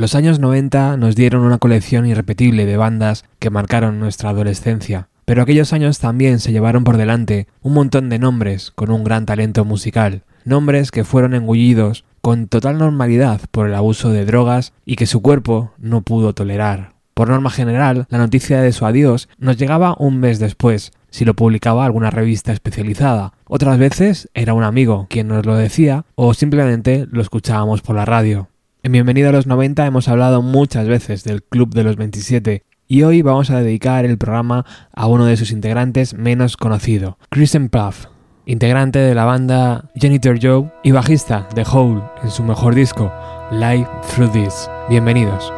Los años 90 nos dieron una colección irrepetible de bandas que marcaron nuestra adolescencia, pero aquellos años también se llevaron por delante un montón de nombres con un gran talento musical, nombres que fueron engullidos con total normalidad por el abuso de drogas y que su cuerpo no pudo tolerar. Por norma general, la noticia de su adiós nos llegaba un mes después, si lo publicaba alguna revista especializada. Otras veces era un amigo quien nos lo decía o simplemente lo escuchábamos por la radio. En Bienvenido a los 90 hemos hablado muchas veces del Club de los 27 y hoy vamos a dedicar el programa a uno de sus integrantes menos conocido, Kristen Puff, integrante de la banda Janitor Joe y bajista de Hole en su mejor disco, Live Through This. Bienvenidos.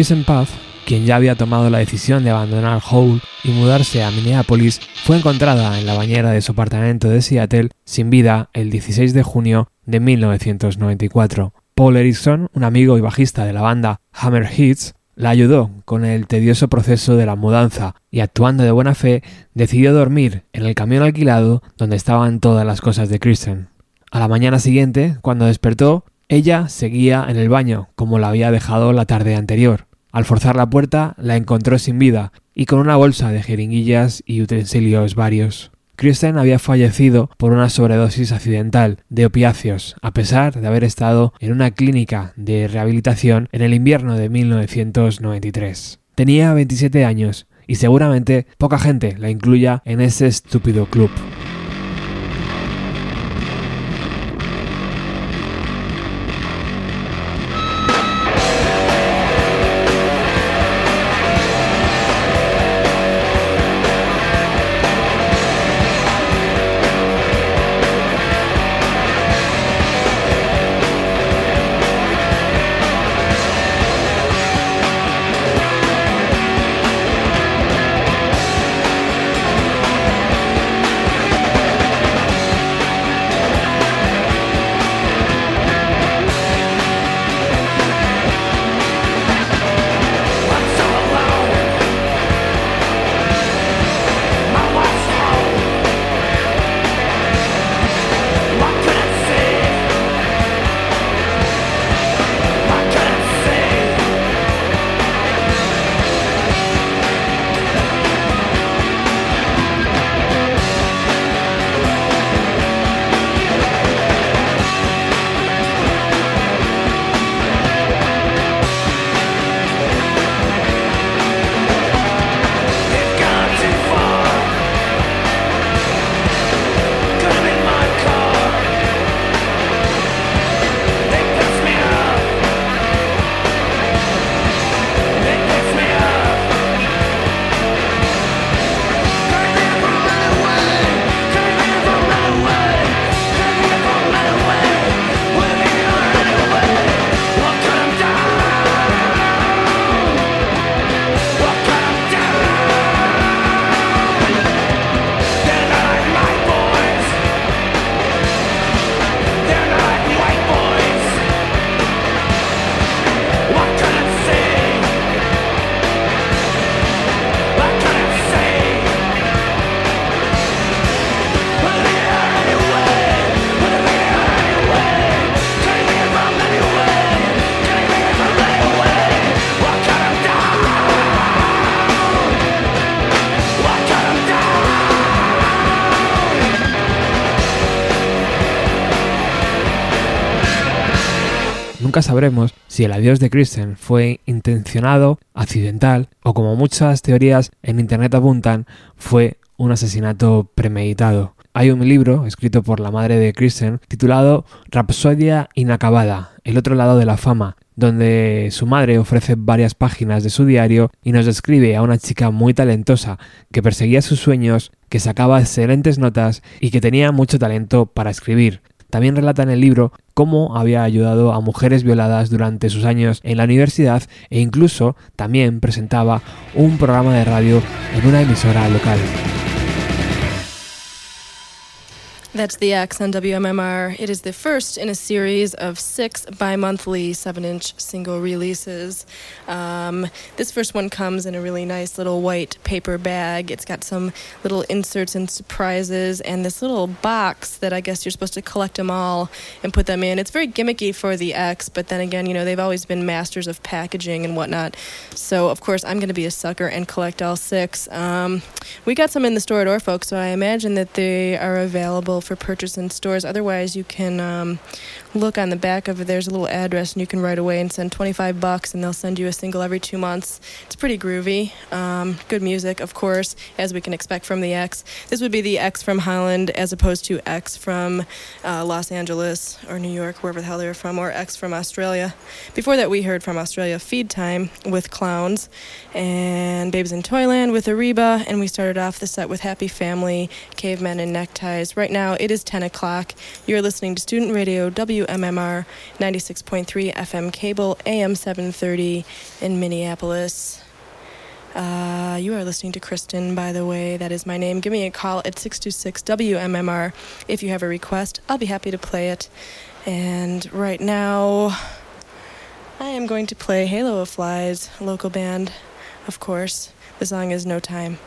Kristen Puff, quien ya había tomado la decisión de abandonar Hole y mudarse a Minneapolis, fue encontrada en la bañera de su apartamento de Seattle sin vida el 16 de junio de 1994. Paul Erickson, un amigo y bajista de la banda Hammer Hits, la ayudó con el tedioso proceso de la mudanza y actuando de buena fe decidió dormir en el camión alquilado donde estaban todas las cosas de Kristen. A la mañana siguiente, cuando despertó, ella seguía en el baño como la había dejado la tarde anterior. Al forzar la puerta, la encontró sin vida y con una bolsa de jeringuillas y utensilios varios. Kristen había fallecido por una sobredosis accidental de opiáceos, a pesar de haber estado en una clínica de rehabilitación en el invierno de 1993. Tenía 27 años y seguramente poca gente la incluya en ese estúpido club. Nunca sabremos si el adiós de Kristen fue intencionado, accidental o como muchas teorías en Internet apuntan, fue un asesinato premeditado. Hay un libro escrito por la madre de Kristen titulado Rapsodia Inacabada, el otro lado de la fama, donde su madre ofrece varias páginas de su diario y nos describe a una chica muy talentosa que perseguía sus sueños, que sacaba excelentes notas y que tenía mucho talento para escribir. También relata en el libro cómo había ayudado a mujeres violadas durante sus años en la universidad e incluso también presentaba un programa de radio en una emisora local. That's the X on WMMR. It is the first in a series of six bi monthly seven inch single releases. Um, this first one comes in a really nice little white paper bag. It's got some little inserts and surprises, and this little box that I guess you're supposed to collect them all and put them in. It's very gimmicky for the X, but then again, you know, they've always been masters of packaging and whatnot. So, of course, I'm going to be a sucker and collect all six. Um, we got some in the store at Orfolk, so I imagine that they are available for purchase in stores. Otherwise, you can um, look on the back of it. There's a little address, and you can write away and send 25 bucks, and they'll send you a single every two months. It's pretty groovy. Um, good music, of course, as we can expect from the X. This would be the X from Holland as opposed to X from uh, Los Angeles or New York, wherever the hell they were from, or X from Australia. Before that, we heard from Australia Feed Time with Clowns and Babes in Toyland with Ariba, and we started off the set with Happy Family, Cavemen, and Neckties. Right now, it is 10 o'clock. You're listening to Student Radio WMMR 96.3 FM cable, AM 730 in Minneapolis. Uh, you are listening to Kristen, by the way. That is my name. Give me a call at 626 WMMR if you have a request. I'll be happy to play it. And right now, I am going to play Halo of Flies, local band, of course. The song is No Time.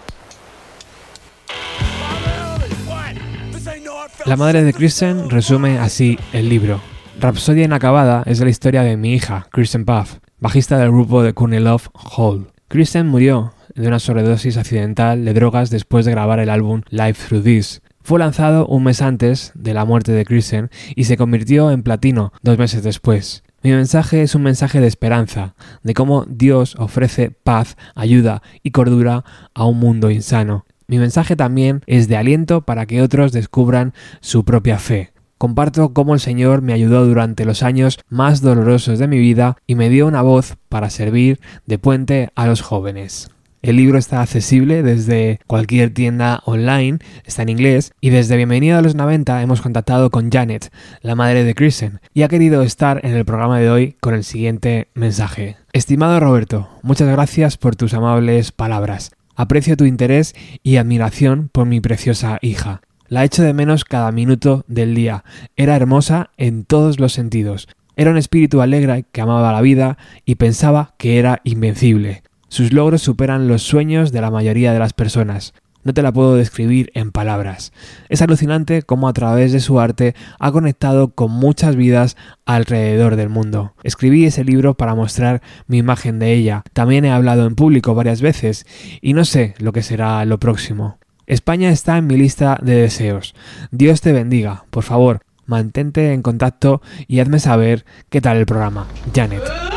La madre de Kristen resume así el libro. Rapsodia inacabada es la historia de mi hija, Kristen Puff, bajista del grupo de Love Hall. Kristen murió de una sobredosis accidental de drogas después de grabar el álbum Live Through This. Fue lanzado un mes antes de la muerte de Kristen y se convirtió en platino dos meses después. Mi mensaje es un mensaje de esperanza, de cómo Dios ofrece paz, ayuda y cordura a un mundo insano. Mi mensaje también es de aliento para que otros descubran su propia fe. Comparto cómo el Señor me ayudó durante los años más dolorosos de mi vida y me dio una voz para servir de puente a los jóvenes. El libro está accesible desde cualquier tienda online, está en inglés, y desde Bienvenido a los 90 hemos contactado con Janet, la madre de Kristen, y ha querido estar en el programa de hoy con el siguiente mensaje. Estimado Roberto, muchas gracias por tus amables palabras. Aprecio tu interés y admiración por mi preciosa hija. La echo de menos cada minuto del día. Era hermosa en todos los sentidos. Era un espíritu alegre que amaba la vida y pensaba que era invencible. Sus logros superan los sueños de la mayoría de las personas. No te la puedo describir en palabras. Es alucinante cómo a través de su arte ha conectado con muchas vidas alrededor del mundo. Escribí ese libro para mostrar mi imagen de ella. También he hablado en público varias veces y no sé lo que será lo próximo. España está en mi lista de deseos. Dios te bendiga. Por favor, mantente en contacto y hazme saber qué tal el programa. Janet.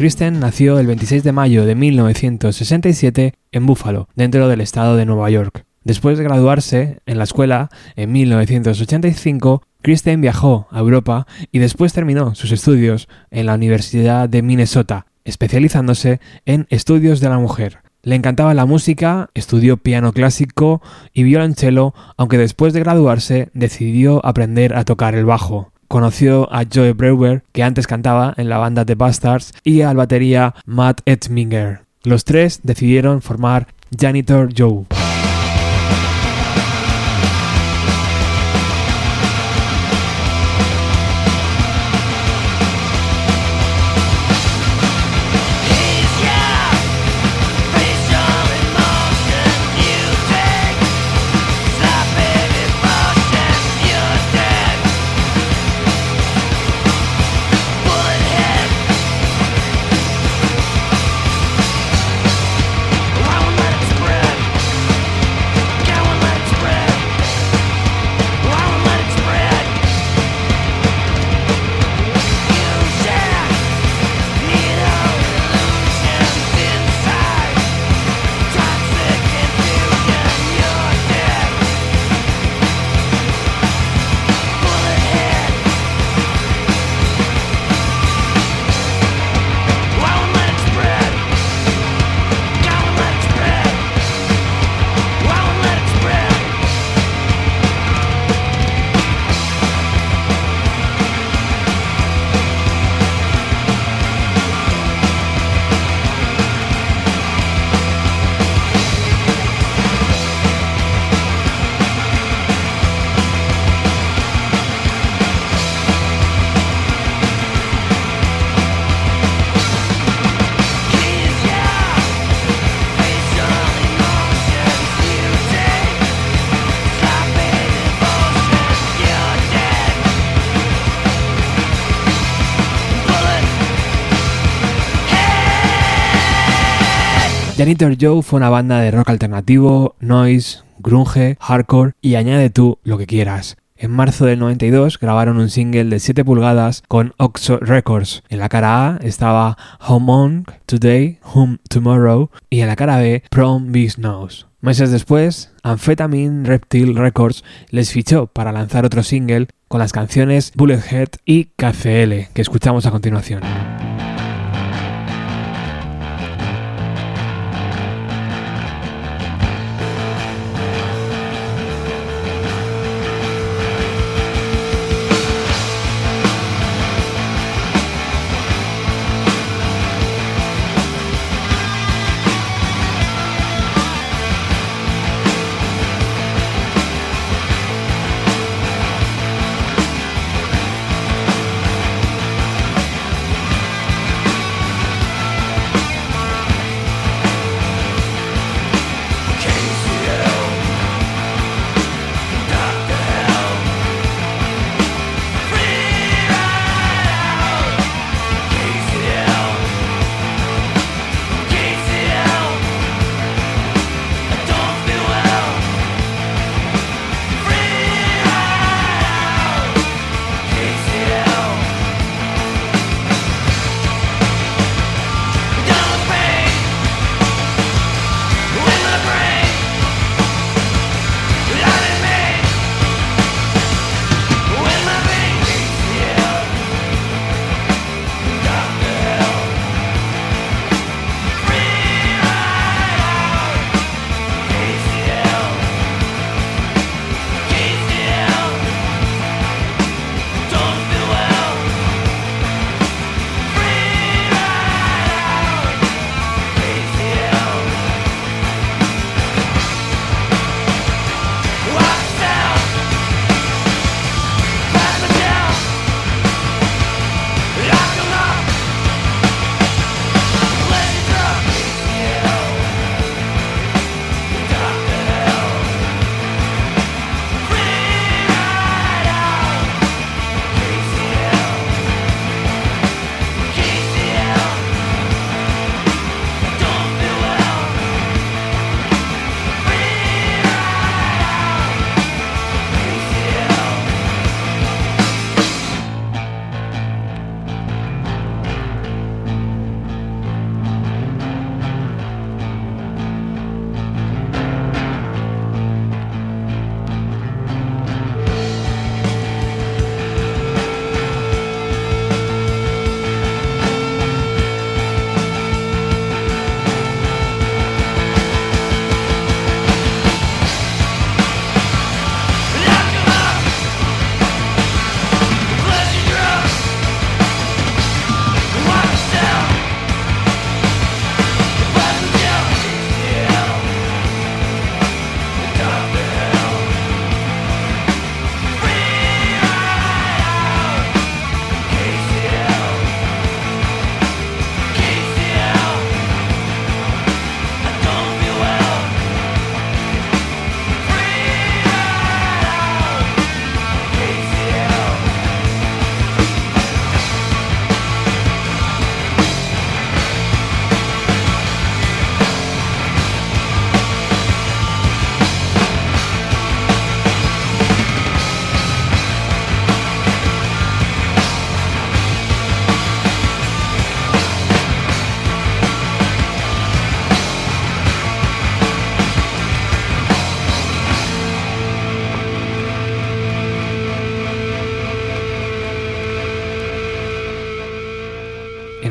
Kristen nació el 26 de mayo de 1967 en Buffalo, dentro del estado de Nueva York. Después de graduarse en la escuela en 1985, Kristen viajó a Europa y después terminó sus estudios en la Universidad de Minnesota, especializándose en estudios de la mujer. Le encantaba la música, estudió piano clásico y violonchelo, aunque después de graduarse decidió aprender a tocar el bajo conoció a Joe Brewer, que antes cantaba en la banda The Bastards, y al batería Matt Etzminger. Los tres decidieron formar Janitor Joe. Janitor Joe fue una banda de rock alternativo, noise, grunge, hardcore y añade tú lo que quieras. En marzo del 92 grabaron un single de 7 pulgadas con Oxo Records. En la cara A estaba Home On, Today, Home Tomorrow y en la cara B Prom Beast Knows. Meses después, Amphetamine Reptile Records les fichó para lanzar otro single con las canciones Bullethead y KCL que escuchamos a continuación.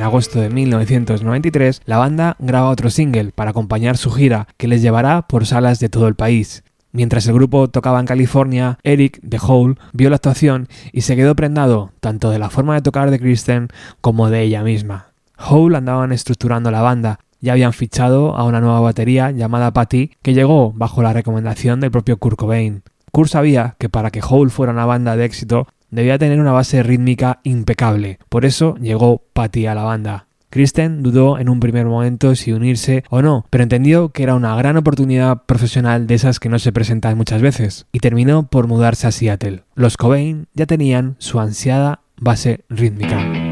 Agosto de 1993, la banda graba otro single para acompañar su gira, que les llevará por salas de todo el país. Mientras el grupo tocaba en California, Eric de Hole vio la actuación y se quedó prendado tanto de la forma de tocar de Kristen como de ella misma. Hole andaban estructurando la banda, ya habían fichado a una nueva batería llamada Patty que llegó bajo la recomendación del propio Kurt Cobain. Kurt sabía que para que Hole fuera una banda de éxito debía tener una base rítmica impecable, por eso llegó Patty a la banda. Kristen dudó en un primer momento si unirse o no, pero entendió que era una gran oportunidad profesional de esas que no se presentan muchas veces, y terminó por mudarse a Seattle. Los Cobain ya tenían su ansiada base rítmica.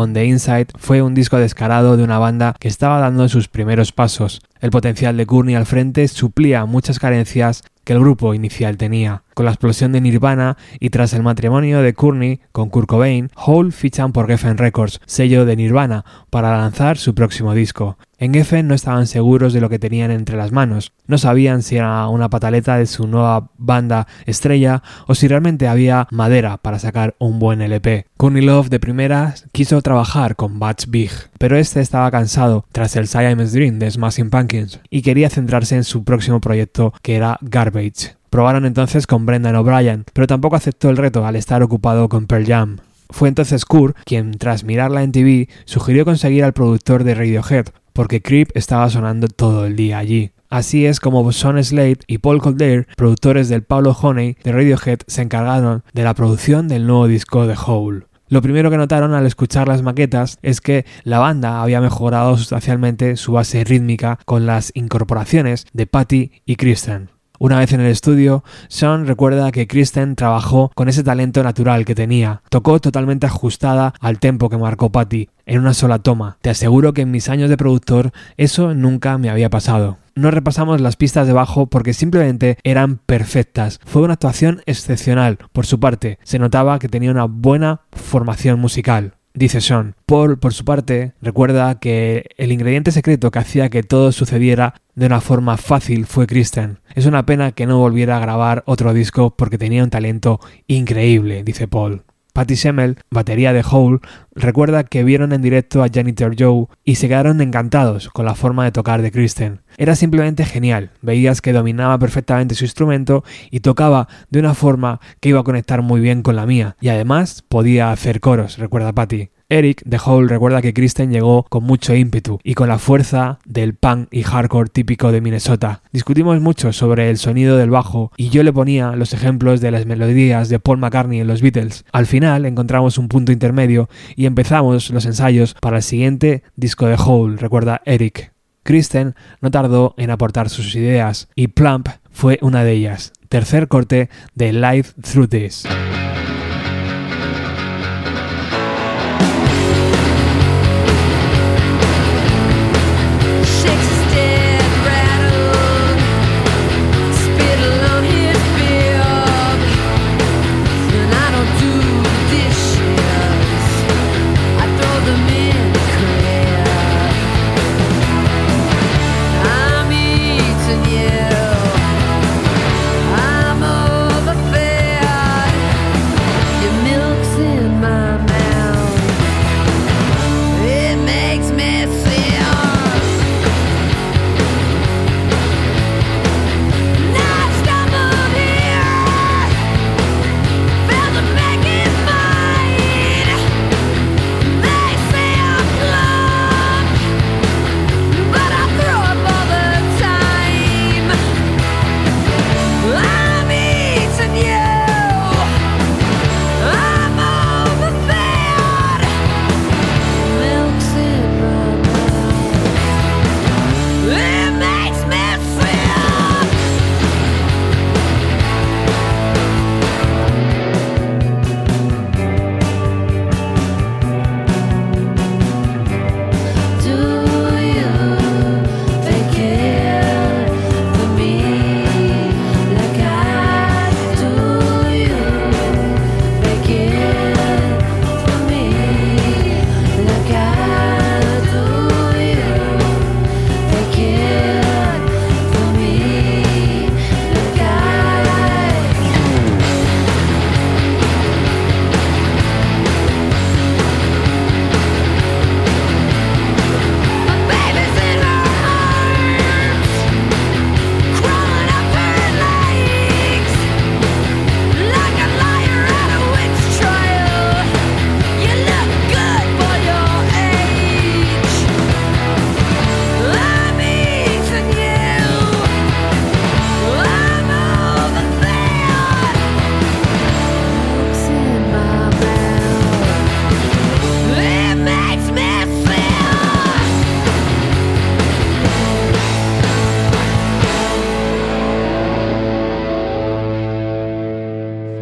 On the Inside fue un disco descarado de una banda que estaba dando sus primeros pasos. El potencial de Courtney al frente suplía muchas carencias que el grupo inicial tenía. Con la explosión de Nirvana y tras el matrimonio de Courtney con Kurt Cobain, Hole fichan por Geffen Records, sello de Nirvana, para lanzar su próximo disco. En Geffen no estaban seguros de lo que tenían entre las manos, no sabían si era una pataleta de su nueva banda estrella o si realmente había madera para sacar un buen LP. Courtney Love de primeras quiso trabajar con Butch Big, pero este estaba cansado tras el Siamese Dream de Smashing Pumpkins y quería centrarse en su próximo proyecto que era Garbage. Probaron entonces con Brendan O'Brien, pero tampoco aceptó el reto al estar ocupado con Pearl Jam. Fue entonces Kurt quien, tras mirarla en TV, sugirió conseguir al productor de Radiohead, porque Creep estaba sonando todo el día allí. Así es como Sean Slade y Paul Kildare, productores del Pablo Honey de Radiohead, se encargaron de la producción del nuevo disco de Hole. Lo primero que notaron al escuchar las maquetas es que la banda había mejorado sustancialmente su base rítmica con las incorporaciones de Patty y Kristen. Una vez en el estudio, Sean recuerda que Kristen trabajó con ese talento natural que tenía. Tocó totalmente ajustada al tempo que marcó Patty, en una sola toma. Te aseguro que en mis años de productor eso nunca me había pasado. No repasamos las pistas de bajo porque simplemente eran perfectas. Fue una actuación excepcional por su parte. Se notaba que tenía una buena formación musical. Dice Sean. Paul, por su parte, recuerda que el ingrediente secreto que hacía que todo sucediera de una forma fácil fue Kristen. Es una pena que no volviera a grabar otro disco porque tenía un talento increíble, dice Paul. Patty Semmel, batería de Hole, recuerda que vieron en directo a Janitor Joe y se quedaron encantados con la forma de tocar de Kristen. Era simplemente genial, veías que dominaba perfectamente su instrumento y tocaba de una forma que iba a conectar muy bien con la mía, y además podía hacer coros, recuerda Patty. Eric de Hole recuerda que Kristen llegó con mucho ímpetu y con la fuerza del punk y hardcore típico de Minnesota. Discutimos mucho sobre el sonido del bajo y yo le ponía los ejemplos de las melodías de Paul McCartney en los Beatles. Al final encontramos un punto intermedio y empezamos los ensayos para el siguiente disco de Hole, recuerda Eric. Kristen no tardó en aportar sus ideas y Plump fue una de ellas. Tercer corte de Live Through This.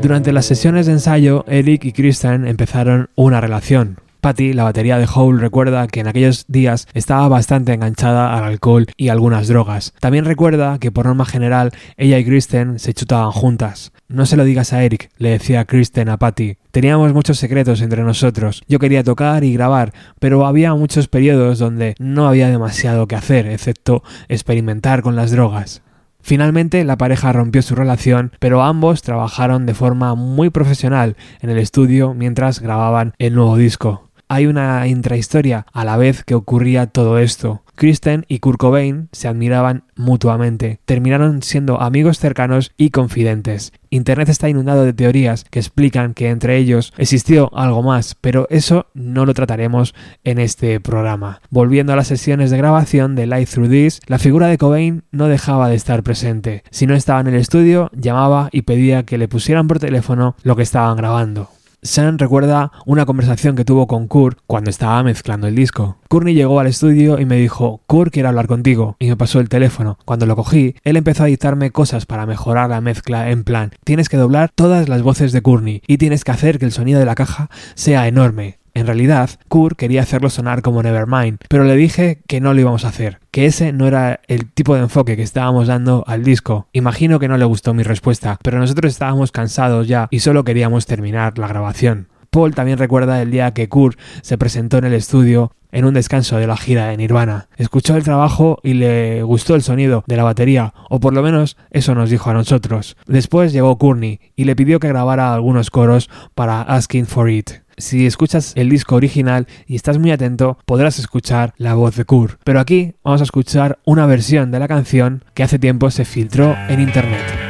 Durante las sesiones de ensayo, Eric y Kristen empezaron una relación. Patty, la batería de Hole, recuerda que en aquellos días estaba bastante enganchada al alcohol y algunas drogas. También recuerda que por norma general ella y Kristen se chutaban juntas. No se lo digas a Eric, le decía Kristen a Patty. Teníamos muchos secretos entre nosotros. Yo quería tocar y grabar, pero había muchos periodos donde no había demasiado que hacer, excepto experimentar con las drogas. Finalmente la pareja rompió su relación, pero ambos trabajaron de forma muy profesional en el estudio mientras grababan el nuevo disco. Hay una intrahistoria a la vez que ocurría todo esto. Kristen y Kurt Cobain se admiraban mutuamente, terminaron siendo amigos cercanos y confidentes. Internet está inundado de teorías que explican que entre ellos existió algo más, pero eso no lo trataremos en este programa. Volviendo a las sesiones de grabación de Light Through This, la figura de Cobain no dejaba de estar presente. Si no estaba en el estudio, llamaba y pedía que le pusieran por teléfono lo que estaban grabando. Sam recuerda una conversación que tuvo con Kurt cuando estaba mezclando el disco. Courtney llegó al estudio y me dijo, Kurt quiere hablar contigo, y me pasó el teléfono. Cuando lo cogí, él empezó a dictarme cosas para mejorar la mezcla en plan, tienes que doblar todas las voces de Courtney y tienes que hacer que el sonido de la caja sea enorme. En realidad, Kurt quería hacerlo sonar como Nevermind, pero le dije que no lo íbamos a hacer, que ese no era el tipo de enfoque que estábamos dando al disco. Imagino que no le gustó mi respuesta, pero nosotros estábamos cansados ya y solo queríamos terminar la grabación. Paul también recuerda el día que Kurt se presentó en el estudio en un descanso de la gira de Nirvana. Escuchó el trabajo y le gustó el sonido de la batería, o por lo menos eso nos dijo a nosotros. Después llegó Courtney y le pidió que grabara algunos coros para Asking for It. Si escuchas el disco original y estás muy atento, podrás escuchar la voz de Kurt. Pero aquí vamos a escuchar una versión de la canción que hace tiempo se filtró en internet.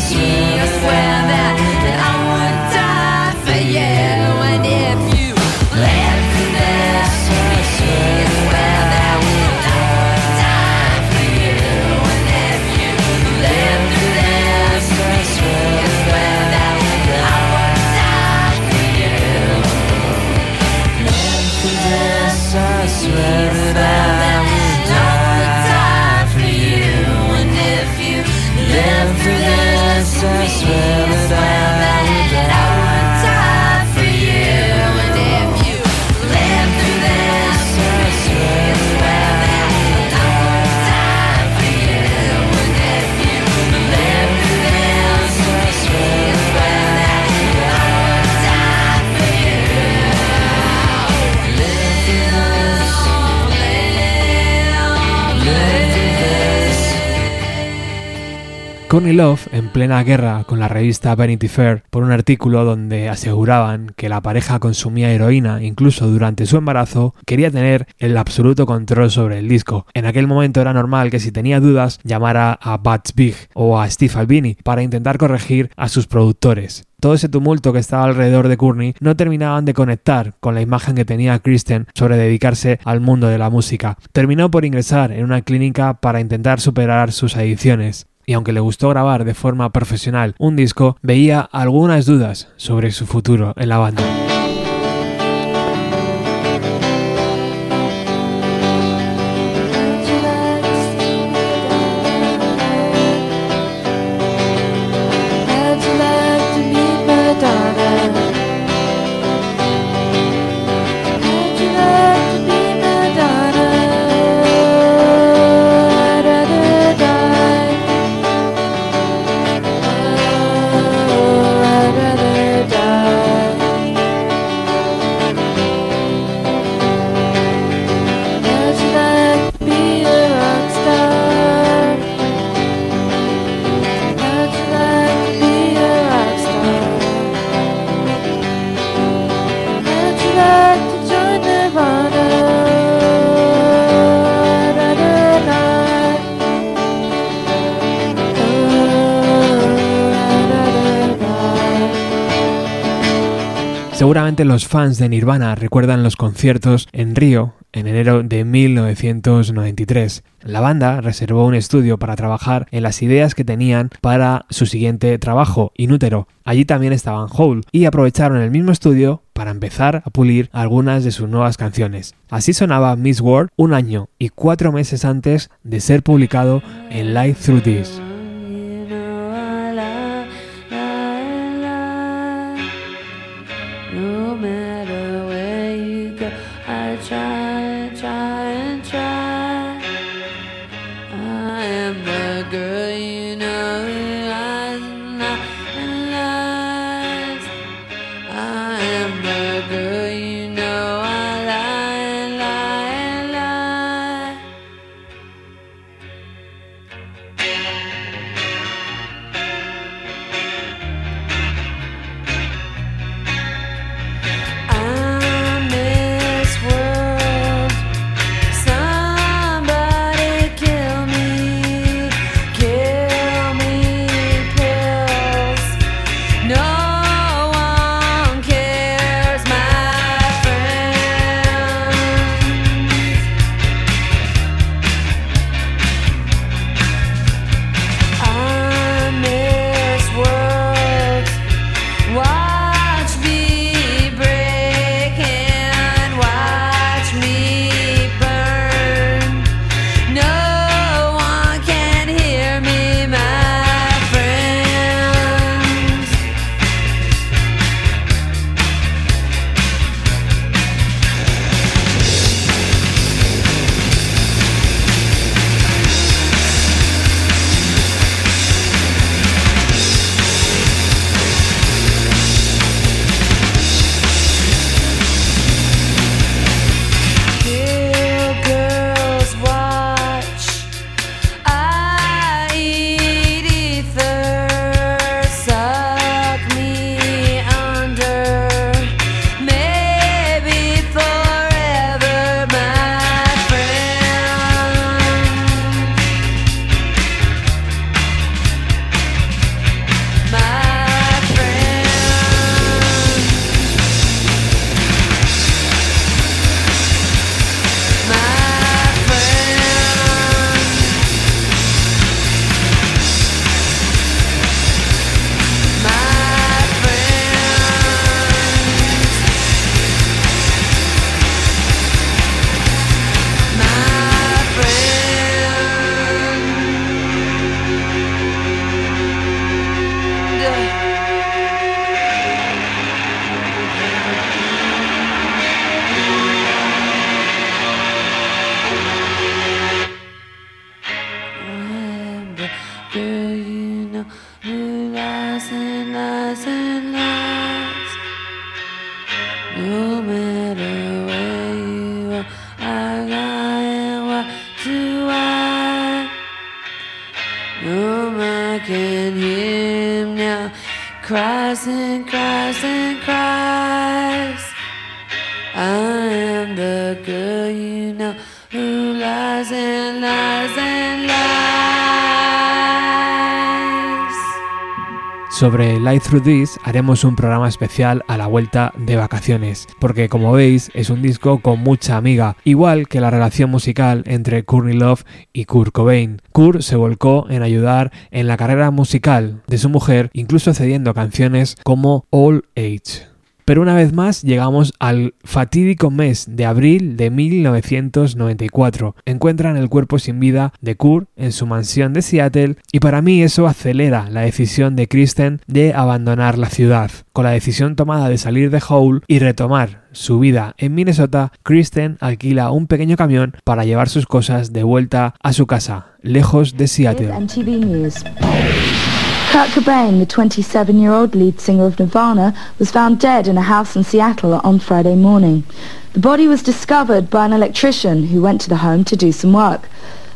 Christmas. Courtney Love, en plena guerra con la revista Vanity Fair por un artículo donde aseguraban que la pareja consumía heroína incluso durante su embarazo, quería tener el absoluto control sobre el disco. En aquel momento era normal que si tenía dudas llamara a Bats Big o a Steve Albini para intentar corregir a sus productores todo ese tumulto que estaba alrededor de Courtney no terminaban de conectar con la imagen que tenía Kristen sobre dedicarse al mundo de la música. Terminó por ingresar en una clínica para intentar superar sus adicciones y aunque le gustó grabar de forma profesional un disco, veía algunas dudas sobre su futuro en la banda. Seguramente los fans de Nirvana recuerdan los conciertos en Río en enero de 1993. La banda reservó un estudio para trabajar en las ideas que tenían para su siguiente trabajo, Inútero. Allí también estaban Hole y aprovecharon el mismo estudio para empezar a pulir algunas de sus nuevas canciones. Así sonaba Miss World un año y cuatro meses antes de ser publicado en Live Through This. sugar. Sobre Light Through This haremos un programa especial a la vuelta de vacaciones, porque como veis es un disco con mucha amiga, igual que la relación musical entre Courtney Love y Kurt Cobain. Kurt se volcó en ayudar en la carrera musical de su mujer, incluso cediendo canciones como All Age. Pero una vez más llegamos al fatídico mes de abril de 1994. Encuentran el cuerpo sin vida de Kurt en su mansión de Seattle y para mí eso acelera la decisión de Kristen de abandonar la ciudad. Con la decisión tomada de salir de Hole y retomar su vida en Minnesota, Kristen alquila un pequeño camión para llevar sus cosas de vuelta a su casa, lejos de Seattle. Kurt Cobain, the 27-year-old lead singer of Nirvana, was found dead in a house in Seattle on Friday morning. The body was discovered by an electrician who went to the home to do some work.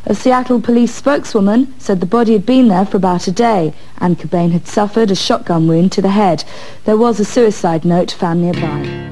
A Seattle police spokeswoman said the body had been there for about a day and Cobain had suffered a shotgun wound to the head. There was a suicide note found nearby.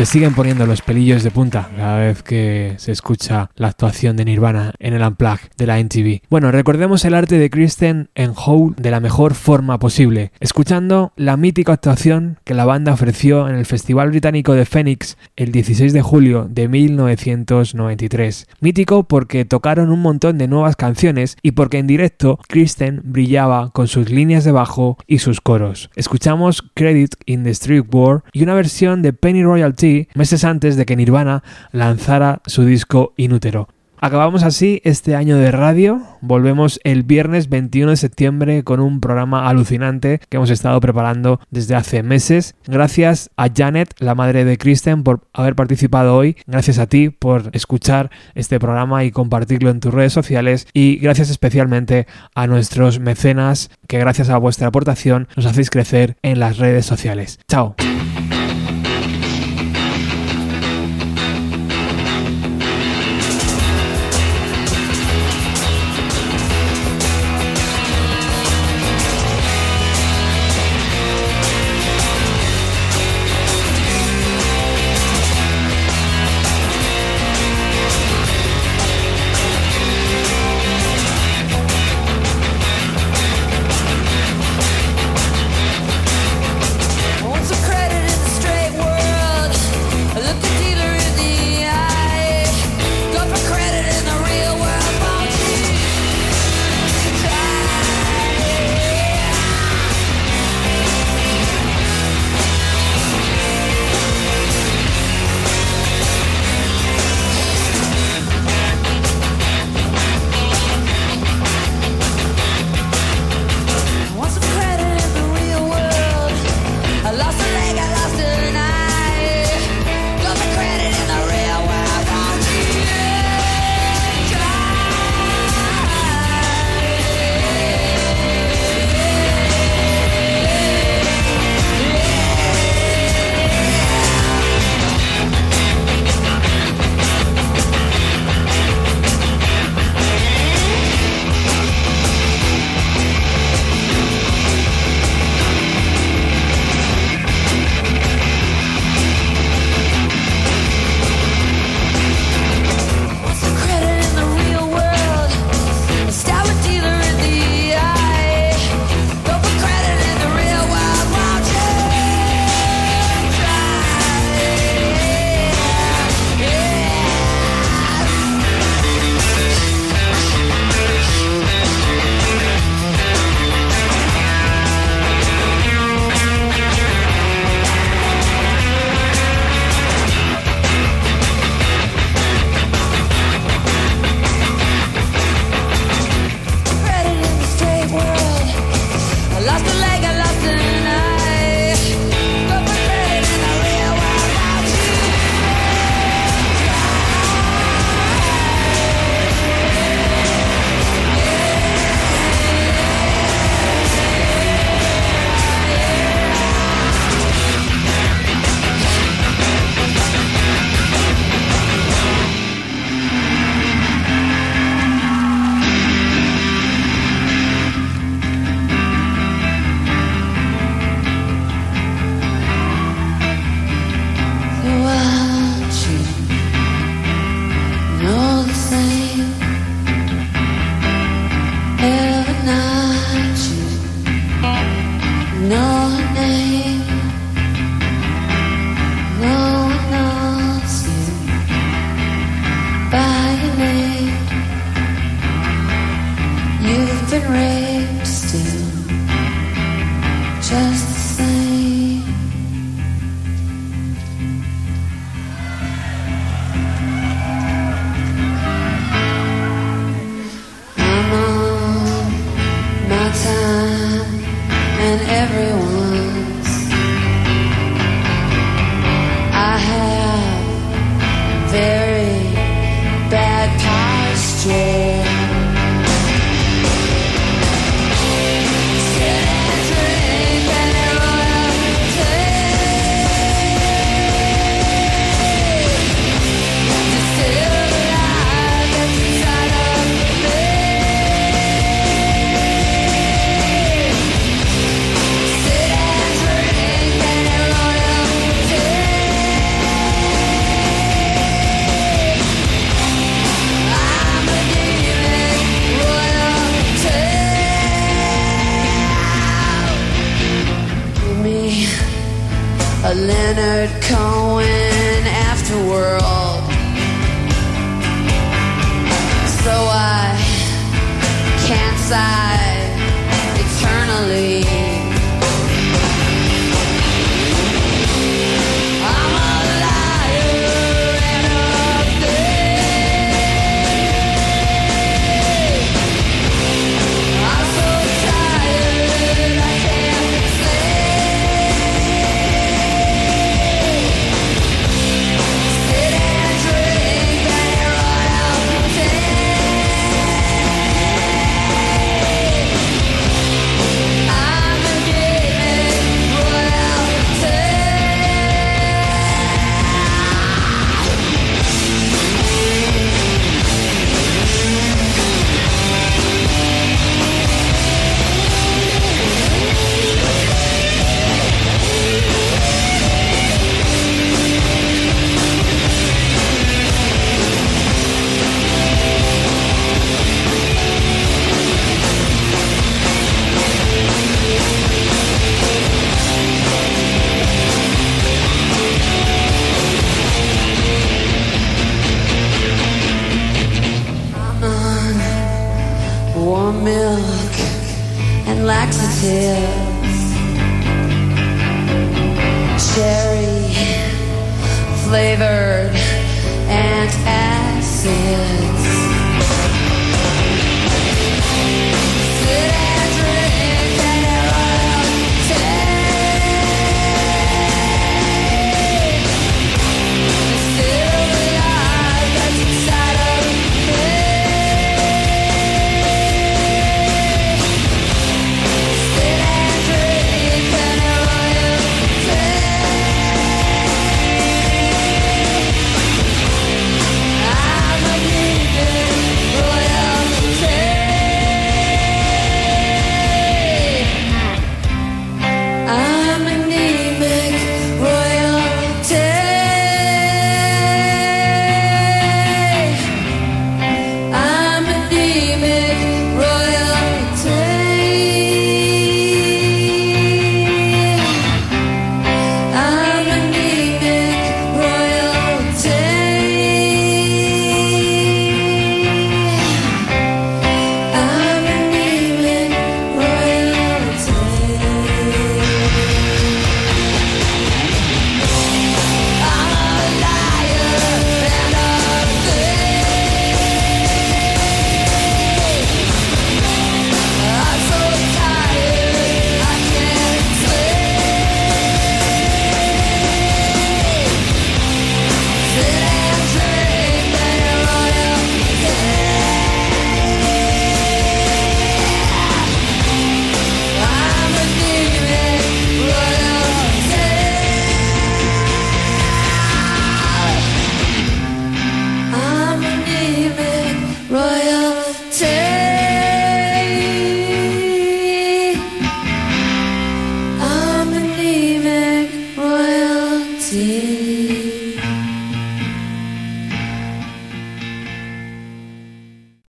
Se siguen poniendo los pelillos de punta cada vez que se escucha la actuación de Nirvana en el Unplugged de la NTV. Bueno, recordemos el arte de Kristen en Hole de la mejor forma posible, escuchando la mítica actuación que la banda ofreció en el Festival Británico de Phoenix el 16 de julio de 1993. Mítico porque tocaron un montón de nuevas canciones y porque en directo Kristen brillaba con sus líneas de bajo y sus coros. Escuchamos Credit in the Street War y una versión de Penny Royalty meses antes de que Nirvana lanzara su disco Inútero. Acabamos así este año de radio. Volvemos el viernes 21 de septiembre con un programa alucinante que hemos estado preparando desde hace meses. Gracias a Janet, la madre de Kristen, por haber participado hoy. Gracias a ti por escuchar este programa y compartirlo en tus redes sociales. Y gracias especialmente a nuestros mecenas que gracias a vuestra aportación nos hacéis crecer en las redes sociales. Chao.